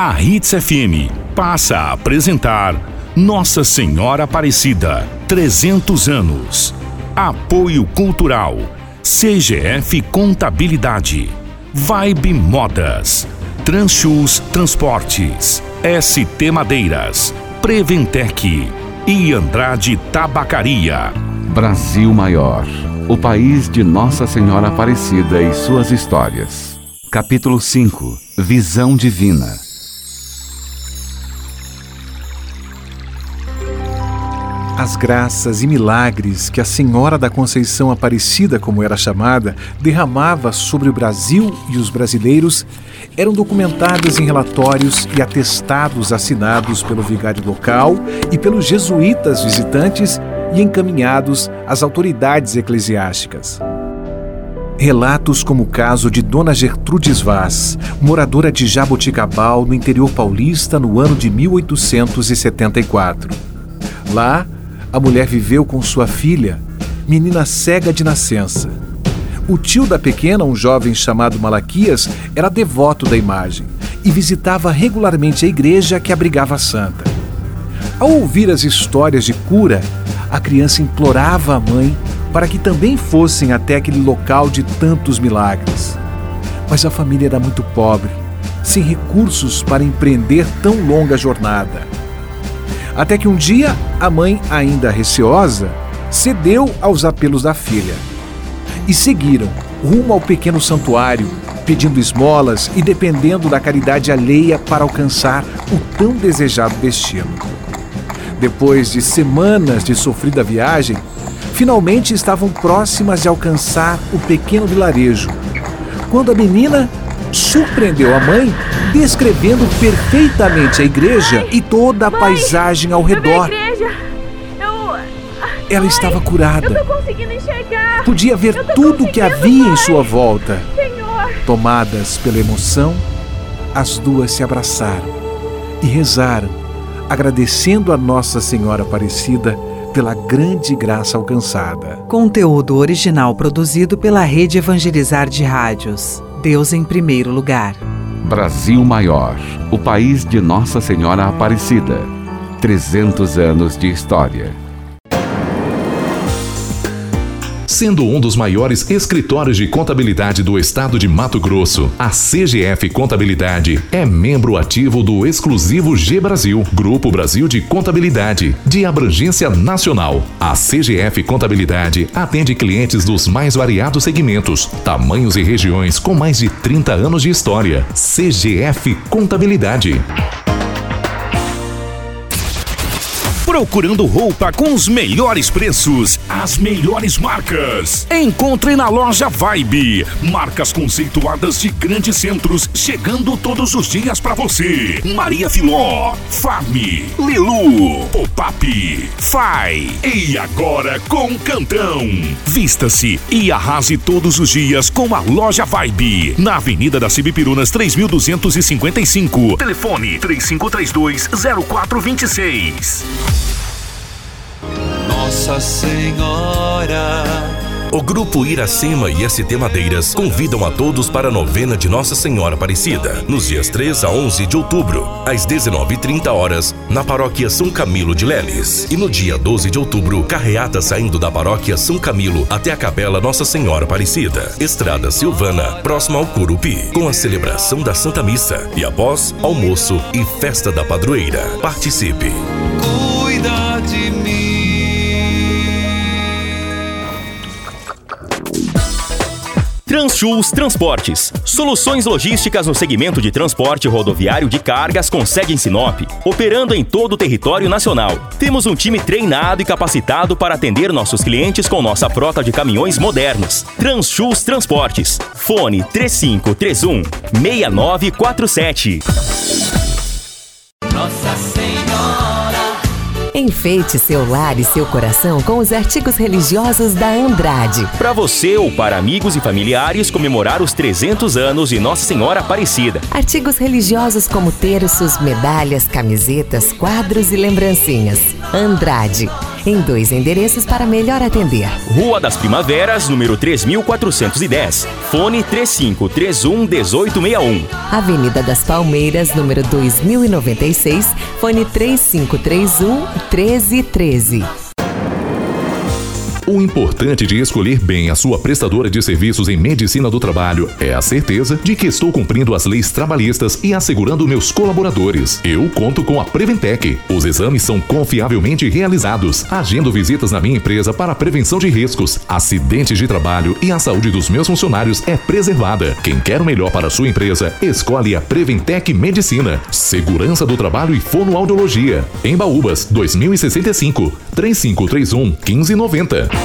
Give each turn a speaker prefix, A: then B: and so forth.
A: A Hits FM passa a apresentar Nossa Senhora Aparecida, 300 anos. Apoio Cultural, CGF Contabilidade, Vibe Modas, Transchus Transportes, ST Madeiras, Preventec e Andrade Tabacaria.
B: Brasil Maior, o país de Nossa Senhora Aparecida e suas histórias. Capítulo 5 Visão Divina
C: As graças e milagres que a Senhora da Conceição Aparecida, como era chamada, derramava sobre o Brasil e os brasileiros eram documentadas em relatórios e atestados assinados pelo vigário local e pelos jesuítas visitantes e encaminhados às autoridades eclesiásticas. Relatos como o caso de Dona Gertrudes Vaz, moradora de Jaboticabal, no interior paulista, no ano de 1874. Lá, a mulher viveu com sua filha, menina cega de nascença. O tio da pequena, um jovem chamado Malaquias, era devoto da imagem e visitava regularmente a igreja que abrigava a santa. Ao ouvir as histórias de cura, a criança implorava à mãe para que também fossem até aquele local de tantos milagres. Mas a família era muito pobre, sem recursos para empreender tão longa jornada. Até que um dia, a mãe, ainda receosa, cedeu aos apelos da filha. E seguiram rumo ao pequeno santuário, pedindo esmolas e dependendo da caridade alheia para alcançar o tão desejado destino. Depois de semanas de sofrida viagem, finalmente estavam próximas de alcançar o pequeno vilarejo, quando a menina surpreendeu a mãe descrevendo perfeitamente a igreja
D: mãe,
C: e toda a
D: mãe,
C: paisagem ao redor.
D: Eu...
C: Ela
D: mãe,
C: estava curada.
D: Eu tô conseguindo enxergar.
C: Podia ver
D: Eu tô
C: tudo o que havia em sua volta.
D: Senhor.
C: Tomadas pela emoção, as duas se abraçaram e rezaram, agradecendo a Nossa Senhora Aparecida pela grande graça alcançada.
E: Conteúdo original produzido pela Rede Evangelizar de Rádios. Deus em primeiro lugar.
B: Brasil Maior, o país de Nossa Senhora Aparecida. 300 anos de história.
A: Sendo um dos maiores escritórios de contabilidade do estado de Mato Grosso, a CGF Contabilidade é membro ativo do exclusivo G Brasil, Grupo Brasil de Contabilidade, de abrangência nacional. A CGF Contabilidade atende clientes dos mais variados segmentos, tamanhos e regiões com mais de 30 anos de história. CGF Contabilidade. Procurando roupa com os melhores preços, as melhores marcas. Encontre na loja Vibe. Marcas conceituadas de grandes centros, chegando todos os dias para você. Maria Filó, Farm, Lilu, Pop-Up, Fai. E agora com Cantão. Vista-se e arrase todos os dias com a loja Vibe. Na Avenida das Cibipirunas 3255. Telefone 3532 0426.
F: Nossa Senhora.
G: O Grupo Iracema e ST Madeiras convidam a todos para a novena de Nossa Senhora Aparecida, nos dias 3 a 11 de outubro, às 19h30 horas, na Paróquia São Camilo de Leles. E no dia 12 de outubro, carreata saindo da Paróquia São Camilo até a Capela Nossa Senhora Aparecida, Estrada Silvana, próxima ao Curupi, com a celebração da Santa Missa e após almoço e festa da padroeira. Participe!
F: Cuida de mim.
H: Transchus Transportes. Soluções logísticas no segmento de transporte rodoviário de cargas com sede em Sinop, operando em todo o território nacional. Temos um time treinado e capacitado para atender nossos clientes com nossa frota de caminhões modernos. Transchus Transportes. Fone 3531 6947.
F: Nossa Senhora.
I: Enfeite seu lar e seu coração com os artigos religiosos da Andrade.
H: Para você ou para amigos e familiares comemorar os 300 anos de Nossa Senhora Aparecida.
I: Artigos religiosos como terços, medalhas, camisetas, quadros e lembrancinhas. Andrade. Em dois endereços para melhor atender.
H: Rua das Primaveras, número 3410. Fone 3531 1861.
I: Avenida das Palmeiras, número 2096, fone 3531 1313.
J: O importante de escolher bem a sua prestadora de serviços em medicina do trabalho é a certeza de que estou cumprindo as leis trabalhistas e assegurando meus colaboradores. Eu conto com a Preventec. Os exames são confiavelmente realizados. Agendo visitas na minha empresa para prevenção de riscos, acidentes de trabalho e a saúde dos meus funcionários é preservada. Quem quer o melhor para a sua empresa, escolhe a Preventec Medicina. Segurança do trabalho e fonoaudiologia. Em Baúbas, 2065, 3531 1590.